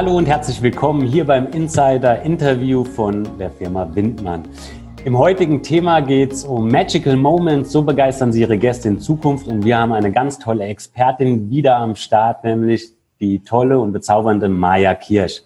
Hallo und herzlich willkommen hier beim Insider Interview von der Firma Windmann. Im heutigen Thema geht es um Magical Moments. So begeistern Sie Ihre Gäste in Zukunft. Und wir haben eine ganz tolle Expertin wieder am Start, nämlich die tolle und bezaubernde Maya Kirsch.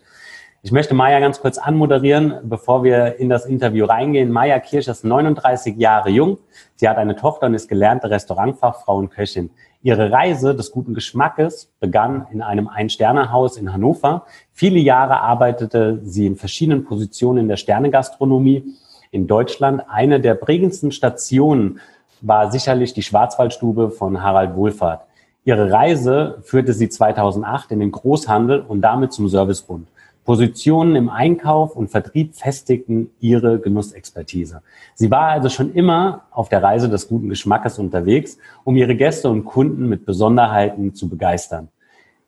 Ich möchte Maya ganz kurz anmoderieren, bevor wir in das Interview reingehen. Maya Kirsch ist 39 Jahre jung. Sie hat eine Tochter und ist gelernte Restaurantfachfrau und Köchin. Ihre Reise des guten Geschmackes begann in einem Ein-Sterne-Haus in Hannover. Viele Jahre arbeitete sie in verschiedenen Positionen in der Sternegastronomie in Deutschland. Eine der prägendsten Stationen war sicherlich die Schwarzwaldstube von Harald Wohlfahrt. Ihre Reise führte sie 2008 in den Großhandel und damit zum Servicebund. Positionen im Einkauf und Vertrieb festigten ihre Genussexpertise. Sie war also schon immer auf der Reise des guten Geschmackes unterwegs, um ihre Gäste und Kunden mit Besonderheiten zu begeistern.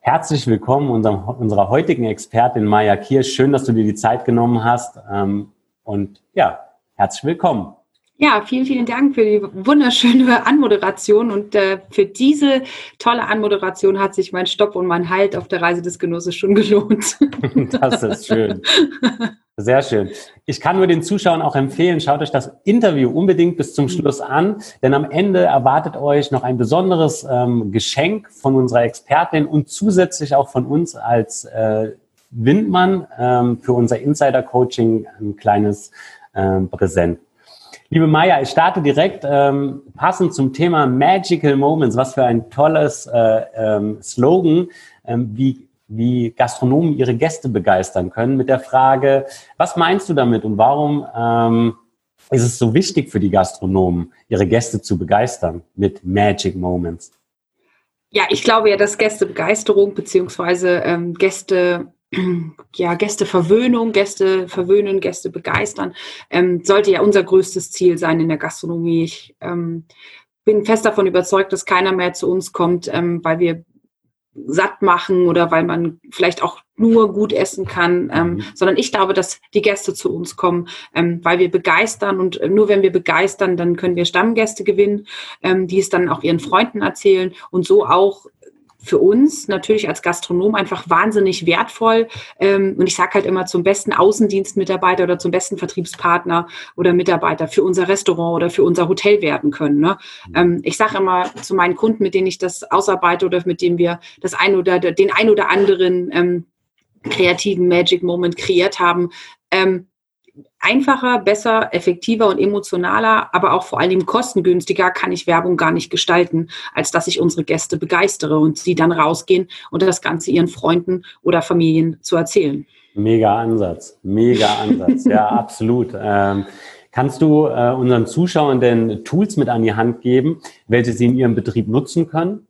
Herzlich willkommen unserer, unserer heutigen Expertin Maya Kirsch. Schön, dass du dir die Zeit genommen hast. Ähm, und ja, herzlich willkommen. Ja, vielen, vielen Dank für die wunderschöne Anmoderation. Und äh, für diese tolle Anmoderation hat sich mein Stopp und mein Halt auf der Reise des Genusses schon gelohnt. Das ist schön. Sehr schön. Ich kann nur den Zuschauern auch empfehlen, schaut euch das Interview unbedingt bis zum Schluss an, denn am Ende erwartet euch noch ein besonderes ähm, Geschenk von unserer Expertin und zusätzlich auch von uns als äh, Windmann ähm, für unser Insider-Coaching ein kleines ähm, Präsent. Liebe Maya, ich starte direkt ähm, passend zum Thema Magical Moments. Was für ein tolles äh, ähm, Slogan, ähm, wie, wie Gastronomen ihre Gäste begeistern können mit der Frage, was meinst du damit und warum ähm, ist es so wichtig für die Gastronomen, ihre Gäste zu begeistern mit Magic Moments? Ja, ich glaube ja, dass Gästebegeisterung beziehungsweise ähm, Gäste ja, Gästeverwöhnung, Gäste verwöhnen, Gäste begeistern, ähm, sollte ja unser größtes Ziel sein in der Gastronomie. Ich ähm, bin fest davon überzeugt, dass keiner mehr zu uns kommt, ähm, weil wir satt machen oder weil man vielleicht auch nur gut essen kann, ähm, mhm. sondern ich glaube, dass die Gäste zu uns kommen, ähm, weil wir begeistern und äh, nur wenn wir begeistern, dann können wir Stammgäste gewinnen, ähm, die es dann auch ihren Freunden erzählen und so auch für uns natürlich als Gastronom einfach wahnsinnig wertvoll. Ähm, und ich sage halt immer zum besten Außendienstmitarbeiter oder zum besten Vertriebspartner oder Mitarbeiter für unser Restaurant oder für unser Hotel werden können. Ne? Mhm. Ähm, ich sage immer zu meinen Kunden, mit denen ich das ausarbeite oder mit denen wir das ein oder den ein oder anderen ähm, kreativen Magic Moment kreiert haben, ähm, einfacher, besser, effektiver und emotionaler, aber auch vor allem kostengünstiger kann ich Werbung gar nicht gestalten, als dass ich unsere Gäste begeistere und sie dann rausgehen und das Ganze ihren Freunden oder Familien zu erzählen. Mega Ansatz, mega Ansatz, ja, absolut. Ähm, kannst du äh, unseren Zuschauern denn Tools mit an die Hand geben, welche sie in ihrem Betrieb nutzen können?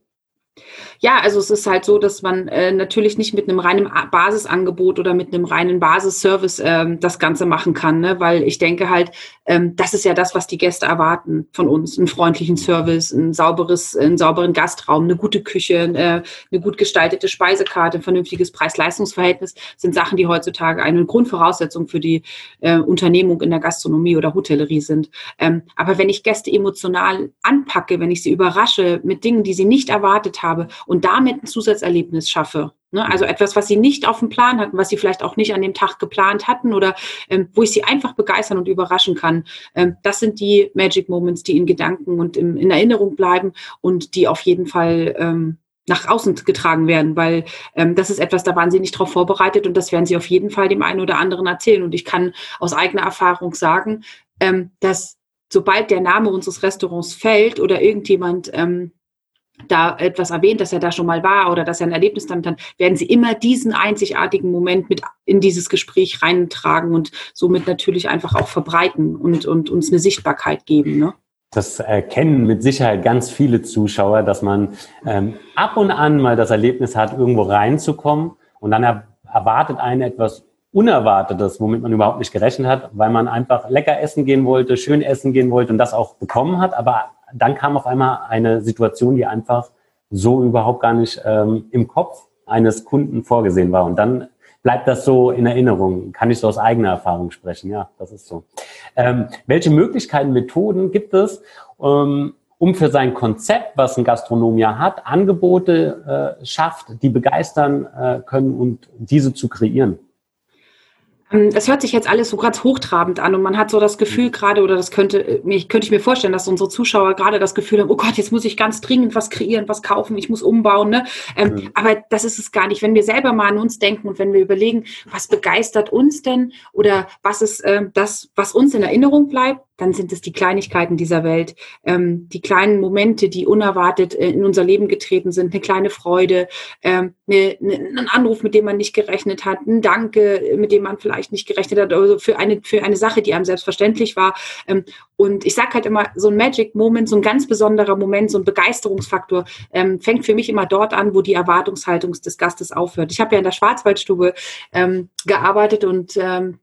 Ja, also es ist halt so, dass man äh, natürlich nicht mit einem reinen Basisangebot oder mit einem reinen Basisservice ähm, das Ganze machen kann, ne? weil ich denke halt, ähm, das ist ja das, was die Gäste erwarten von uns. Einen freundlichen Service, ein sauberes, einen sauberen Gastraum, eine gute Küche, äh, eine gut gestaltete Speisekarte, ein vernünftiges Preis-Leistungs-Verhältnis sind Sachen, die heutzutage eine Grundvoraussetzung für die äh, Unternehmung in der Gastronomie oder Hotellerie sind. Ähm, aber wenn ich Gäste emotional anpacke, wenn ich sie überrasche mit Dingen, die sie nicht erwartet habe und damit ein Zusatzerlebnis schaffe, Ne? Also etwas, was sie nicht auf dem Plan hatten, was sie vielleicht auch nicht an dem Tag geplant hatten oder ähm, wo ich sie einfach begeistern und überraschen kann. Ähm, das sind die Magic Moments, die in Gedanken und im, in Erinnerung bleiben und die auf jeden Fall ähm, nach außen getragen werden, weil ähm, das ist etwas, da waren sie nicht darauf vorbereitet und das werden sie auf jeden Fall dem einen oder anderen erzählen. Und ich kann aus eigener Erfahrung sagen, ähm, dass sobald der Name unseres Restaurants fällt oder irgendjemand ähm, da etwas erwähnt, dass er da schon mal war oder dass er ein Erlebnis damit hat, werden sie immer diesen einzigartigen Moment mit in dieses Gespräch reintragen und somit natürlich einfach auch verbreiten und, und uns eine Sichtbarkeit geben. Ne? Das erkennen mit Sicherheit ganz viele Zuschauer, dass man ähm, ab und an mal das Erlebnis hat, irgendwo reinzukommen und dann er erwartet einen etwas Unerwartetes, womit man überhaupt nicht gerechnet hat, weil man einfach lecker essen gehen wollte, schön essen gehen wollte und das auch bekommen hat, aber dann kam auf einmal eine Situation, die einfach so überhaupt gar nicht ähm, im Kopf eines Kunden vorgesehen war. Und dann bleibt das so in Erinnerung. Kann ich so aus eigener Erfahrung sprechen. Ja, das ist so. Ähm, welche Möglichkeiten, Methoden gibt es, ähm, um für sein Konzept, was ein Gastronom ja hat, Angebote äh, schafft, die begeistern äh, können und diese zu kreieren? Ähm, es hört sich jetzt alles so ganz hochtrabend an und man hat so das Gefühl gerade, oder das könnte, äh, könnte ich mir vorstellen, dass unsere Zuschauer gerade das Gefühl haben, oh Gott, jetzt muss ich ganz dringend was kreieren, was kaufen, ich muss umbauen. Ne? Ähm, mhm. Aber das ist es gar nicht. Wenn wir selber mal an uns denken und wenn wir überlegen, was begeistert uns denn oder was ist äh, das, was uns in Erinnerung bleibt, dann sind es die Kleinigkeiten dieser Welt, ähm, die kleinen Momente, die unerwartet äh, in unser Leben getreten sind, eine kleine Freude, ähm, eine, eine, ein Anruf, mit dem man nicht gerechnet hat, ein Danke, mit dem man vielleicht nicht gerechnet hat, also für eine, für eine Sache, die einem selbstverständlich war. Ähm, und ich sage halt immer, so ein Magic Moment, so ein ganz besonderer Moment, so ein Begeisterungsfaktor, ähm, fängt für mich immer dort an, wo die Erwartungshaltung des Gastes aufhört. Ich habe ja in der Schwarzwaldstube ähm, gearbeitet und ähm,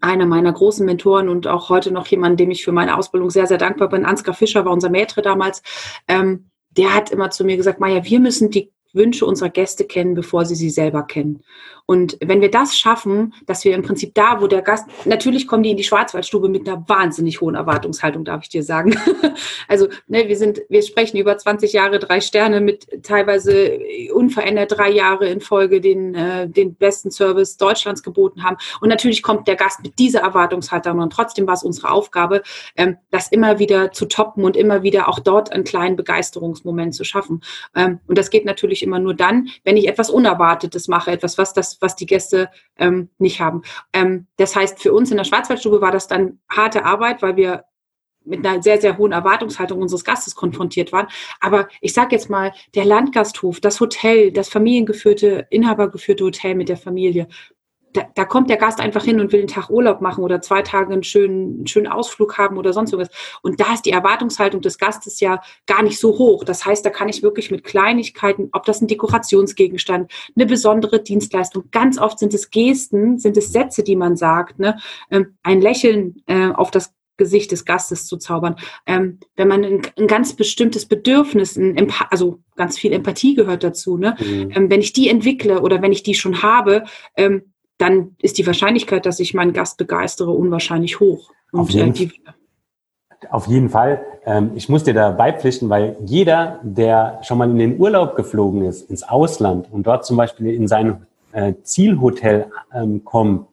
einer meiner großen Mentoren und auch heute noch jemand, dem ich für meine Ausbildung sehr, sehr dankbar bin. Ansgar Fischer war unser Maitre damals. Ähm, der hat immer zu mir gesagt, Maja, wir müssen die Wünsche unserer Gäste kennen, bevor sie sie selber kennen. Und wenn wir das schaffen, dass wir im Prinzip da, wo der Gast, natürlich kommen die in die Schwarzwaldstube mit einer wahnsinnig hohen Erwartungshaltung, darf ich dir sagen. also, ne, wir sind, wir sprechen über 20 Jahre, drei Sterne mit teilweise unverändert drei Jahre in Folge den, äh, den besten Service Deutschlands geboten haben. Und natürlich kommt der Gast mit dieser Erwartungshaltung und trotzdem war es unsere Aufgabe, ähm, das immer wieder zu toppen und immer wieder auch dort einen kleinen Begeisterungsmoment zu schaffen. Ähm, und das geht natürlich immer nur dann, wenn ich etwas Unerwartetes mache, etwas, was das was die Gäste ähm, nicht haben. Ähm, das heißt, für uns in der Schwarzwaldstube war das dann harte Arbeit, weil wir mit einer sehr, sehr hohen Erwartungshaltung unseres Gastes konfrontiert waren. Aber ich sage jetzt mal, der Landgasthof, das Hotel, das familiengeführte, inhabergeführte Hotel mit der Familie, da, da, kommt der Gast einfach hin und will einen Tag Urlaub machen oder zwei Tage einen schönen, einen schönen Ausflug haben oder sonst irgendwas. Und da ist die Erwartungshaltung des Gastes ja gar nicht so hoch. Das heißt, da kann ich wirklich mit Kleinigkeiten, ob das ein Dekorationsgegenstand, eine besondere Dienstleistung, ganz oft sind es Gesten, sind es Sätze, die man sagt, ne? Ähm, ein Lächeln äh, auf das Gesicht des Gastes zu zaubern. Ähm, wenn man ein, ein, ganz bestimmtes Bedürfnis, ein also ganz viel Empathie gehört dazu, ne? Mhm. Ähm, wenn ich die entwickle oder wenn ich die schon habe, ähm, dann ist die Wahrscheinlichkeit, dass ich meinen Gast begeistere, unwahrscheinlich hoch. Und, auf, jeden, äh, auf jeden Fall. Ähm, ich muss dir da beipflichten, weil jeder, der schon mal in den Urlaub geflogen ist, ins Ausland und dort zum Beispiel in sein äh, Zielhotel ähm, kommt,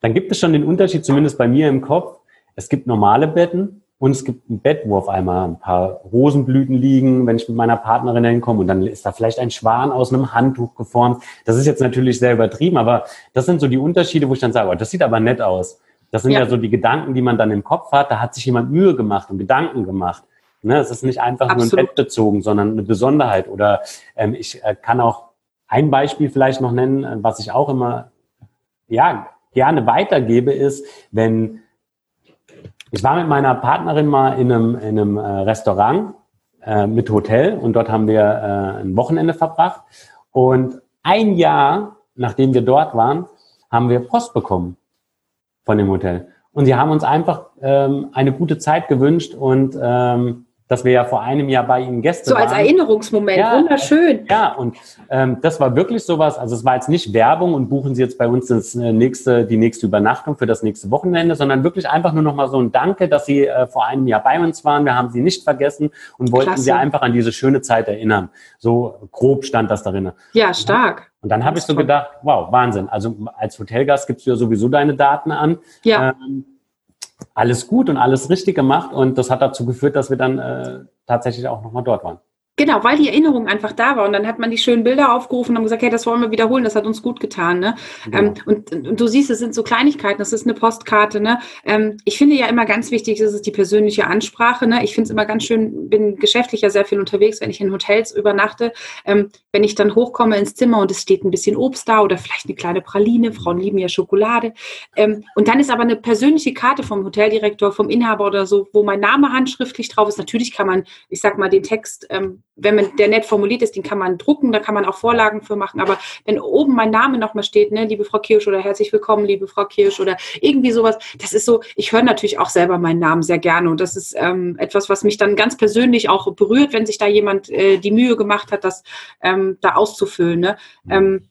dann gibt es schon den Unterschied, zumindest bei mir im Kopf. Es gibt normale Betten und es gibt ein Bett, wo auf einmal ein paar Rosenblüten liegen, wenn ich mit meiner Partnerin hinkomme. Und dann ist da vielleicht ein Schwan aus einem Handtuch geformt. Das ist jetzt natürlich sehr übertrieben, aber das sind so die Unterschiede, wo ich dann sage, oh, das sieht aber nett aus. Das sind ja. ja so die Gedanken, die man dann im Kopf hat. Da hat sich jemand Mühe gemacht und Gedanken gemacht. Ne, es ist nicht einfach Absolut. nur ein Bett bezogen, sondern eine Besonderheit. Oder ähm, ich äh, kann auch ein Beispiel vielleicht noch nennen, äh, was ich auch immer ja gerne weitergebe, ist, wenn ich war mit meiner Partnerin mal in einem, in einem äh, Restaurant äh, mit Hotel und dort haben wir äh, ein Wochenende verbracht. Und ein Jahr, nachdem wir dort waren, haben wir Post bekommen von dem Hotel. Und sie haben uns einfach ähm, eine gute Zeit gewünscht und ähm, dass wir ja vor einem Jahr bei Ihnen Gäste waren. So als Erinnerungsmoment, ja, wunderschön. Ja, und ähm, das war wirklich sowas, also es war jetzt nicht Werbung und buchen Sie jetzt bei uns das äh, nächste, die nächste Übernachtung für das nächste Wochenende, sondern wirklich einfach nur nochmal so ein Danke, dass Sie äh, vor einem Jahr bei uns waren. Wir haben Sie nicht vergessen und wollten Klasse. Sie einfach an diese schöne Zeit erinnern. So grob stand das darin. Ja, stark. Und dann habe ich so gedacht, wow, Wahnsinn. Also als Hotelgast gibst du ja sowieso deine Daten an. Ja. Ähm, alles gut und alles richtig gemacht und das hat dazu geführt, dass wir dann äh, tatsächlich auch nochmal dort waren. Genau, weil die Erinnerung einfach da war. Und dann hat man die schönen Bilder aufgerufen und haben gesagt, hey, das wollen wir wiederholen, das hat uns gut getan. Ne? Ja. Ähm, und, und, du siehst, es sind so Kleinigkeiten, das ist eine Postkarte. Ne? Ähm, ich finde ja immer ganz wichtig, das ist die persönliche Ansprache. Ne? Ich finde es immer ganz schön, bin geschäftlich ja sehr viel unterwegs, wenn ich in Hotels übernachte. Ähm, wenn ich dann hochkomme ins Zimmer und es steht ein bisschen Obst da oder vielleicht eine kleine Praline, Frauen lieben ja Schokolade. Und dann ist aber eine persönliche Karte vom Hoteldirektor, vom Inhaber oder so, wo mein Name handschriftlich drauf ist. Natürlich kann man, ich sag mal, den Text wenn man der nett formuliert ist, den kann man drucken, da kann man auch Vorlagen für machen. Aber wenn oben mein Name nochmal steht, ne, liebe Frau Kirsch oder herzlich willkommen, liebe Frau Kirsch oder irgendwie sowas, das ist so, ich höre natürlich auch selber meinen Namen sehr gerne und das ist ähm, etwas, was mich dann ganz persönlich auch berührt, wenn sich da jemand äh, die Mühe gemacht hat, das ähm, da auszufüllen. Ne? Ähm,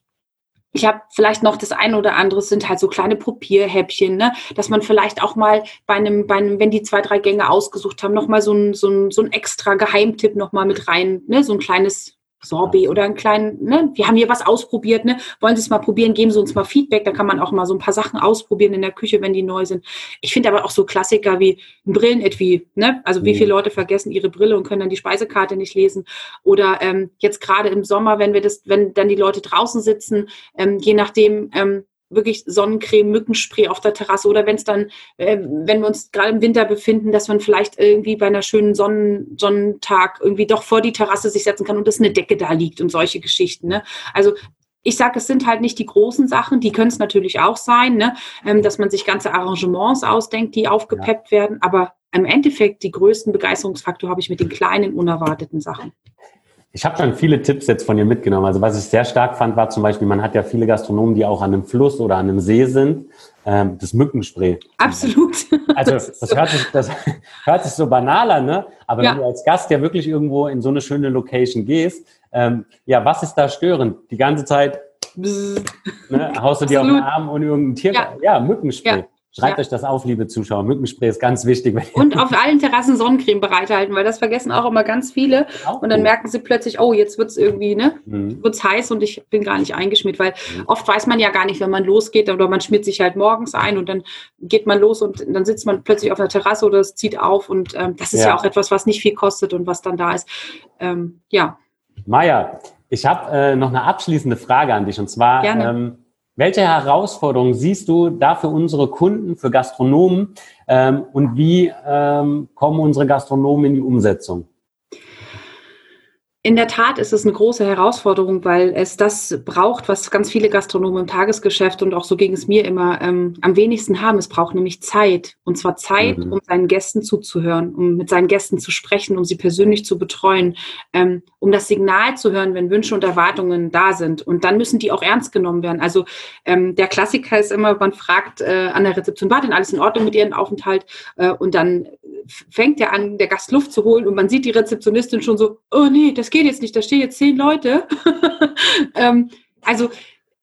ich habe vielleicht noch das eine oder andere sind halt so kleine Probierhäppchen, ne? dass man vielleicht auch mal bei einem, bei einem, wenn die zwei, drei Gänge ausgesucht haben, nochmal so ein, so, ein, so ein extra Geheimtipp nochmal mit rein, ne? so ein kleines Sorbet oder einen kleinen, ne, wir haben hier was ausprobiert, ne, wollen Sie es mal probieren, geben Sie uns mal Feedback, da kann man auch mal so ein paar Sachen ausprobieren in der Küche, wenn die neu sind. Ich finde aber auch so Klassiker wie ein Brillenetui, ne, also wie mhm. viele Leute vergessen ihre Brille und können dann die Speisekarte nicht lesen. Oder ähm, jetzt gerade im Sommer, wenn wir das, wenn dann die Leute draußen sitzen, ähm, je nachdem, ähm, wirklich Sonnencreme, Mückenspray auf der Terrasse oder wenn es dann, äh, wenn wir uns gerade im Winter befinden, dass man vielleicht irgendwie bei einer schönen Sonnen Sonnentag irgendwie doch vor die Terrasse sich setzen kann und dass eine Decke da liegt und solche Geschichten. Ne? Also ich sage, es sind halt nicht die großen Sachen, die können es natürlich auch sein, ne? Ähm, dass man sich ganze Arrangements ausdenkt, die aufgepeppt ja. werden, aber im Endeffekt die größten Begeisterungsfaktor habe ich mit den kleinen, unerwarteten Sachen. Ich habe schon viele Tipps jetzt von dir mitgenommen. Also was ich sehr stark fand, war zum Beispiel, man hat ja viele Gastronomen, die auch an einem Fluss oder an einem See sind. Ähm, das Mückenspray. Absolut. Also das, das, hört sich, das hört sich so banal an, ne? Aber ja. wenn du als Gast ja wirklich irgendwo in so eine schöne Location gehst, ähm, ja, was ist da störend? Die ganze Zeit ne, haust du dir auf den Arm und irgendein Tier. Ja, ja Mückenspray. Ja. Schreibt ja. euch das auf, liebe Zuschauer. Mückenspray ist ganz wichtig. Und auf allen Terrassen Sonnencreme bereithalten, weil das vergessen auch immer ganz viele. Auch und dann gut. merken sie plötzlich, oh, jetzt wird es irgendwie, ne, mhm. wird's heiß und ich bin gar nicht eingeschmiert, weil mhm. oft weiß man ja gar nicht, wenn man losgeht, oder man schmiert sich halt morgens ein und dann geht man los und dann sitzt man plötzlich auf der Terrasse oder es zieht auf und ähm, das ist ja. ja. auch etwas, was nicht viel kostet und was dann da ist. Ähm, ja. Maja, ich habe äh, noch eine abschließende Frage an dich und zwar, ähm, welche Herausforderungen siehst du da für unsere Kunden, für Gastronomen ähm, und wie ähm, kommen unsere Gastronomen in die Umsetzung? In der Tat ist es eine große Herausforderung, weil es das braucht, was ganz viele Gastronomen im Tagesgeschäft und auch so ging es mir immer ähm, am wenigsten haben. Es braucht nämlich Zeit. Und zwar Zeit, mhm. um seinen Gästen zuzuhören, um mit seinen Gästen zu sprechen, um sie persönlich zu betreuen, ähm, um das Signal zu hören, wenn Wünsche und Erwartungen da sind. Und dann müssen die auch ernst genommen werden. Also ähm, der Klassiker ist immer, man fragt äh, an der Rezeption, war denn alles in Ordnung mit Ihrem Aufenthalt? Äh, und dann fängt ja an, der Gast Luft zu holen und man sieht die Rezeptionistin schon so, oh nee, das geht jetzt nicht, da stehen jetzt zehn Leute. ähm, also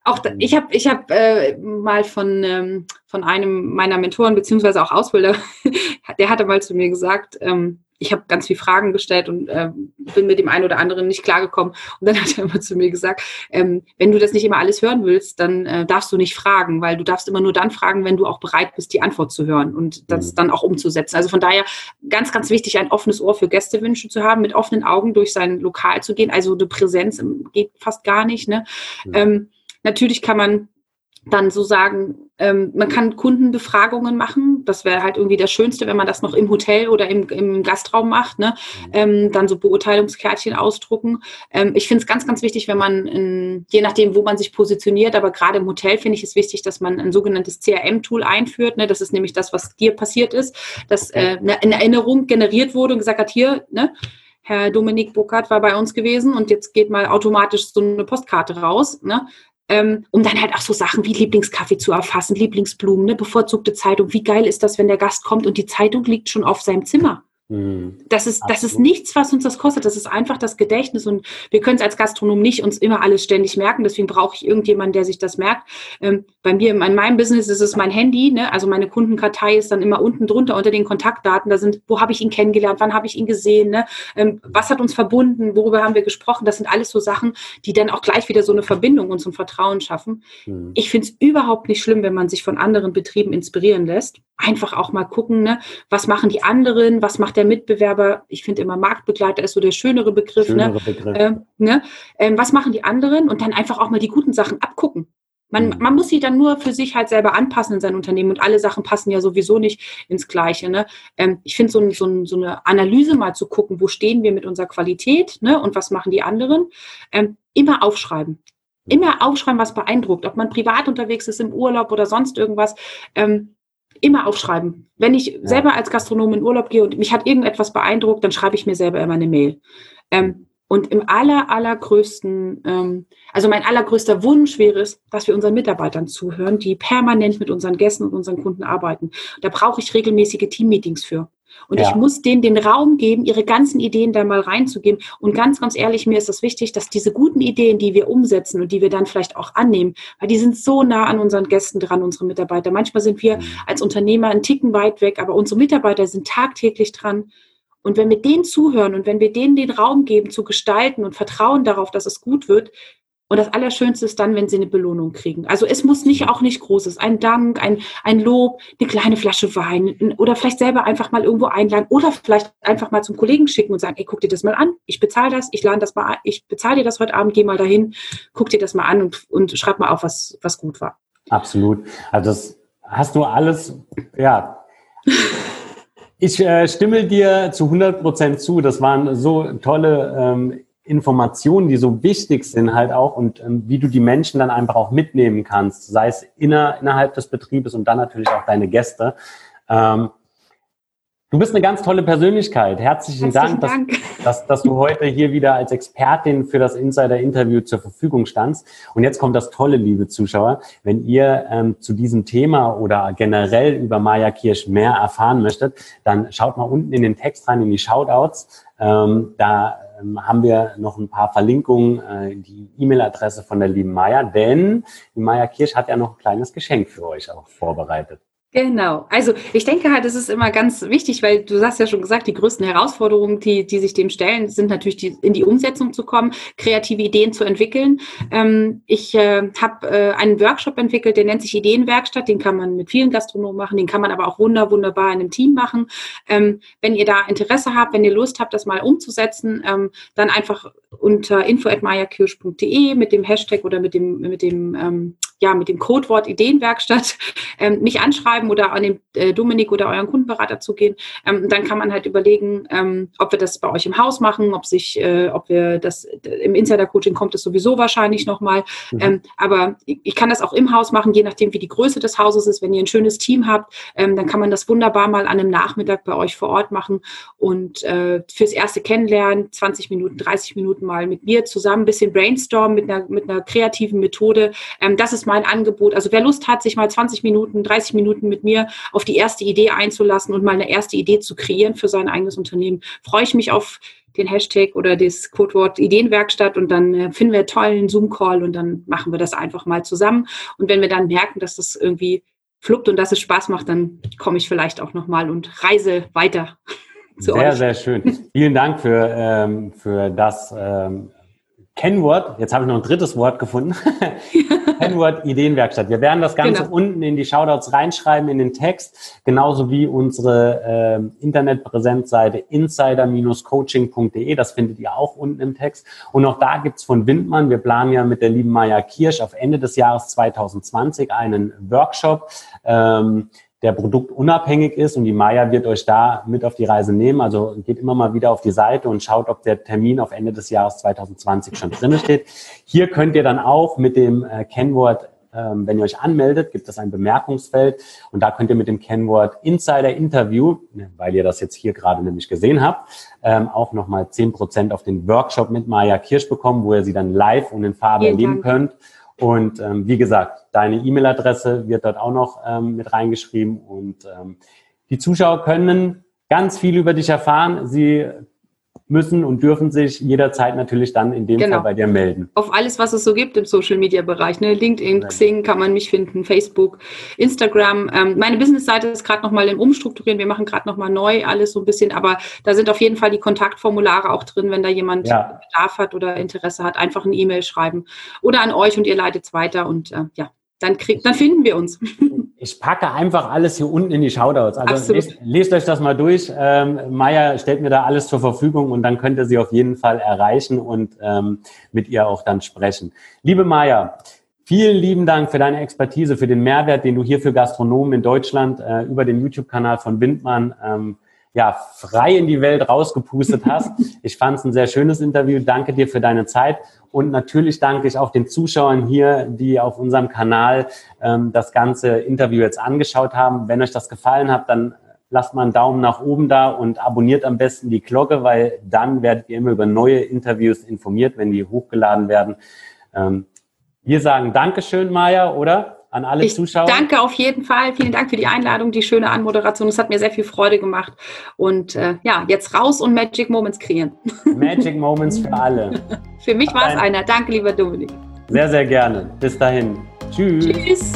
auch da, ich habe ich hab, äh, mal von, ähm, von einem meiner Mentoren beziehungsweise auch Ausbilder, der hatte mal zu mir gesagt, ähm, ich habe ganz viele Fragen gestellt und äh, bin mit dem einen oder anderen nicht klargekommen. Und dann hat er immer zu mir gesagt, ähm, wenn du das nicht immer alles hören willst, dann äh, darfst du nicht fragen, weil du darfst immer nur dann fragen, wenn du auch bereit bist, die Antwort zu hören und das mhm. dann auch umzusetzen. Also von daher ganz, ganz wichtig, ein offenes Ohr für Gästewünsche zu haben, mit offenen Augen durch sein Lokal zu gehen. Also eine Präsenz geht fast gar nicht. Ne? Mhm. Ähm, natürlich kann man dann so sagen, ähm, man kann Kundenbefragungen machen. Das wäre halt irgendwie das Schönste, wenn man das noch im Hotel oder im, im Gastraum macht. Ne? Mhm. Ähm, dann so Beurteilungskärtchen ausdrucken. Ähm, ich finde es ganz, ganz wichtig, wenn man, in, je nachdem, wo man sich positioniert, aber gerade im Hotel finde ich es wichtig, dass man ein sogenanntes CRM-Tool einführt. Ne? Das ist nämlich das, was dir passiert ist, dass äh, eine, eine Erinnerung generiert wurde und gesagt hat, hier, ne? Herr Dominik Burkhardt war bei uns gewesen und jetzt geht mal automatisch so eine Postkarte raus. Ne? Ähm, um dann halt auch so Sachen wie Lieblingskaffee zu erfassen, Lieblingsblumen, ne, bevorzugte Zeitung. Wie geil ist das, wenn der Gast kommt und die Zeitung liegt schon auf seinem Zimmer? Mhm. Das ist, das ist nichts, was uns das kostet. Das ist einfach das Gedächtnis und wir können es als Gastronom nicht uns immer alles ständig merken. Deswegen brauche ich irgendjemanden, der sich das merkt. Ähm, bei mir, in meinem Business ist es mein Handy. Ne? Also meine Kundenkartei ist dann immer unten drunter unter den Kontaktdaten. Da sind, wo habe ich ihn kennengelernt? Wann habe ich ihn gesehen? Ne? Ähm, was hat uns verbunden? Worüber haben wir gesprochen? Das sind alles so Sachen, die dann auch gleich wieder so eine Verbindung und so ein Vertrauen schaffen. Mhm. Ich finde es überhaupt nicht schlimm, wenn man sich von anderen Betrieben inspirieren lässt. Einfach auch mal gucken, ne? was machen die anderen? Was macht der Mitbewerber, ich finde immer Marktbegleiter ist so der schönere Begriff. Ne? Schönere ne? Begriff. Äh, ne? Ähm, was machen die anderen? Und dann einfach auch mal die guten Sachen abgucken. Man, mhm. man muss sie dann nur für sich halt selber anpassen in sein Unternehmen und alle Sachen passen ja sowieso nicht ins Gleiche. Ne? Ähm, ich finde so, ein, so, ein, so, eine Analyse mal zu gucken, wo stehen wir mit unserer Qualität ne? und was machen die anderen, ähm, immer aufschreiben. Immer aufschreiben, was beeindruckt, ob man privat unterwegs ist, im Urlaub oder sonst irgendwas. Ähm, immer aufschreiben. Wenn ich ja. selber als Gastronom in Urlaub gehe und mich hat irgendetwas beeindruckt, dann schreibe ich mir selber immer eine Mail. Ähm, und im aller, allergrößten, ähm, also mein allergrößter Wunsch wäre es, dass wir unseren Mitarbeitern zuhören, die permanent mit unseren Gästen und unseren Kunden arbeiten. Da brauche ich regelmäßige Teammeetings für. Und ja. ich muss denen den Raum geben, ihre ganzen Ideen da mal reinzugeben. Und ganz, ganz ehrlich, mir ist es das wichtig, dass diese guten Ideen, die wir umsetzen und die wir dann vielleicht auch annehmen, weil die sind so nah an unseren Gästen dran, unsere Mitarbeiter. Manchmal sind wir mhm. als Unternehmer einen Ticken weit weg, aber unsere Mitarbeiter sind tagtäglich dran. Und wenn wir denen zuhören und wenn wir denen den Raum geben zu gestalten und vertrauen darauf, dass es gut wird, und das Allerschönste ist dann, wenn sie eine Belohnung kriegen. Also es muss nicht auch nicht Großes. Ein Dank, ein, ein Lob, eine kleine Flasche Wein oder vielleicht selber einfach mal irgendwo einladen oder vielleicht einfach mal zum Kollegen schicken und sagen, ey, guck dir das mal an. Ich bezahle das, ich lade das mal, ich bezahle dir das heute Abend, geh mal dahin, guck dir das mal an und, und schreib mal auf, was, was gut war. Absolut. Also das hast du alles, ja. Ich äh, stimme dir zu 100 Prozent zu. Das waren so tolle ähm, Informationen, die so wichtig sind halt auch und ähm, wie du die Menschen dann einfach auch mitnehmen kannst, sei es inner, innerhalb des Betriebes und dann natürlich auch deine Gäste. Ähm, du bist eine ganz tolle Persönlichkeit. Herzlichen, Herzlichen Dank, Dank. Dass, dass, dass, du heute hier wieder als Expertin für das Insider-Interview zur Verfügung standst. Und jetzt kommt das Tolle, liebe Zuschauer. Wenn ihr ähm, zu diesem Thema oder generell über Maya Kirsch mehr erfahren möchtet, dann schaut mal unten in den Text rein, in die Shoutouts. Ähm, da ähm, haben wir noch ein paar Verlinkungen, äh, die E-Mail-Adresse von der lieben Maya, denn die Maya Kirsch hat ja noch ein kleines Geschenk für euch auch vorbereitet. Genau. Also ich denke halt, es ist immer ganz wichtig, weil du hast ja schon gesagt, die größten Herausforderungen, die, die sich dem stellen, sind natürlich die, in die Umsetzung zu kommen, kreative Ideen zu entwickeln. Ähm, ich äh, habe äh, einen Workshop entwickelt, der nennt sich Ideenwerkstatt. Den kann man mit vielen Gastronomen machen, den kann man aber auch wunder, wunderbar in einem Team machen. Ähm, wenn ihr da Interesse habt, wenn ihr Lust habt, das mal umzusetzen, ähm, dann einfach unter info@mayakirsch.de mit dem Hashtag oder mit dem mit dem ähm, ja, mit dem Codewort Ideenwerkstatt ähm, mich anschreiben oder an den äh, Dominik oder euren Kundenberater zu gehen. Ähm, dann kann man halt überlegen, ähm, ob wir das bei euch im Haus machen, ob sich, äh, ob wir das im Insider-Coaching kommt es sowieso wahrscheinlich nochmal. Mhm. Ähm, aber ich, ich, kann das auch im Haus machen, je nachdem, wie die Größe des Hauses ist. Wenn ihr ein schönes Team habt, ähm, dann kann man das wunderbar mal an einem Nachmittag bei euch vor Ort machen und äh, fürs erste Kennenlernen 20 Minuten, 30 Minuten mal mit mir zusammen ein bisschen brainstormen mit einer, mit einer kreativen Methode. Ähm, das ist mein Angebot. Also wer Lust hat, sich mal 20 Minuten, 30 Minuten mit mir auf die erste Idee einzulassen und mal eine erste Idee zu kreieren für sein eigenes Unternehmen, freue ich mich auf den Hashtag oder das Codewort Ideenwerkstatt und dann äh, finden wir einen tollen Zoom-Call und dann machen wir das einfach mal zusammen. Und wenn wir dann merken, dass das irgendwie fluppt und dass es Spaß macht, dann komme ich vielleicht auch nochmal und reise weiter. Zu sehr, euch. sehr schön. Vielen Dank für, ähm, für das ähm, Kennwort. Jetzt habe ich noch ein drittes Wort gefunden. Kennwort Ideenwerkstatt. Wir werden das Ganze genau. unten in die Shoutouts reinschreiben, in den Text, genauso wie unsere äh, Internetpräsenzseite insider-coaching.de. Das findet ihr auch unten im Text. Und auch da gibt's von Windmann, wir planen ja mit der lieben Maya Kirsch auf Ende des Jahres 2020 einen Workshop. Ähm, der produktunabhängig ist und die Maya wird euch da mit auf die Reise nehmen. Also geht immer mal wieder auf die Seite und schaut, ob der Termin auf Ende des Jahres 2020 schon drin steht. Hier könnt ihr dann auch mit dem äh, Kennwort, ähm, wenn ihr euch anmeldet, gibt es ein Bemerkungsfeld und da könnt ihr mit dem Kennwort Insider Interview, ne, weil ihr das jetzt hier gerade nämlich gesehen habt, ähm, auch nochmal zehn Prozent auf den Workshop mit Maya Kirsch bekommen, wo ihr sie dann live und in Farbe erleben könnt. Und ähm, wie gesagt, deine E-Mail-Adresse wird dort auch noch ähm, mit reingeschrieben. Und ähm, die Zuschauer können ganz viel über dich erfahren. Sie müssen und dürfen sich jederzeit natürlich dann in dem genau. Fall bei dir melden. Auf alles, was es so gibt im Social-Media-Bereich. Ne? LinkedIn, Xing kann man mich finden, Facebook, Instagram. Ähm, meine Business-Seite ist gerade nochmal im Umstrukturieren. Wir machen gerade nochmal neu alles so ein bisschen, aber da sind auf jeden Fall die Kontaktformulare auch drin, wenn da jemand ja. Bedarf hat oder Interesse hat. Einfach eine E-Mail schreiben oder an euch und ihr leitet es weiter und äh, ja, dann, krieg, dann finden wir uns. Ich packe einfach alles hier unten in die Shoutouts. Also lest, lest, euch das mal durch. Ähm, Maya stellt mir da alles zur Verfügung und dann könnt ihr sie auf jeden Fall erreichen und ähm, mit ihr auch dann sprechen. Liebe Maya, vielen lieben Dank für deine Expertise, für den Mehrwert, den du hier für Gastronomen in Deutschland äh, über den YouTube-Kanal von Windmann ähm, ja, frei in die Welt rausgepustet hast. Ich fand es ein sehr schönes Interview. Danke dir für deine Zeit. Und natürlich danke ich auch den Zuschauern hier, die auf unserem Kanal ähm, das ganze Interview jetzt angeschaut haben. Wenn euch das gefallen hat, dann lasst mal einen Daumen nach oben da und abonniert am besten die Glocke, weil dann werdet ihr immer über neue Interviews informiert, wenn die hochgeladen werden. Ähm, wir sagen Dankeschön, Maja, oder? An alle ich Zuschauer. Danke auf jeden Fall. Vielen Dank für die Einladung, die schöne Anmoderation. Es hat mir sehr viel Freude gemacht. Und äh, ja, jetzt raus und Magic Moments kreieren. Magic Moments für alle. für mich war es einer. Danke, lieber Dominik. Sehr, sehr gerne. Bis dahin. Tschüss. Tschüss.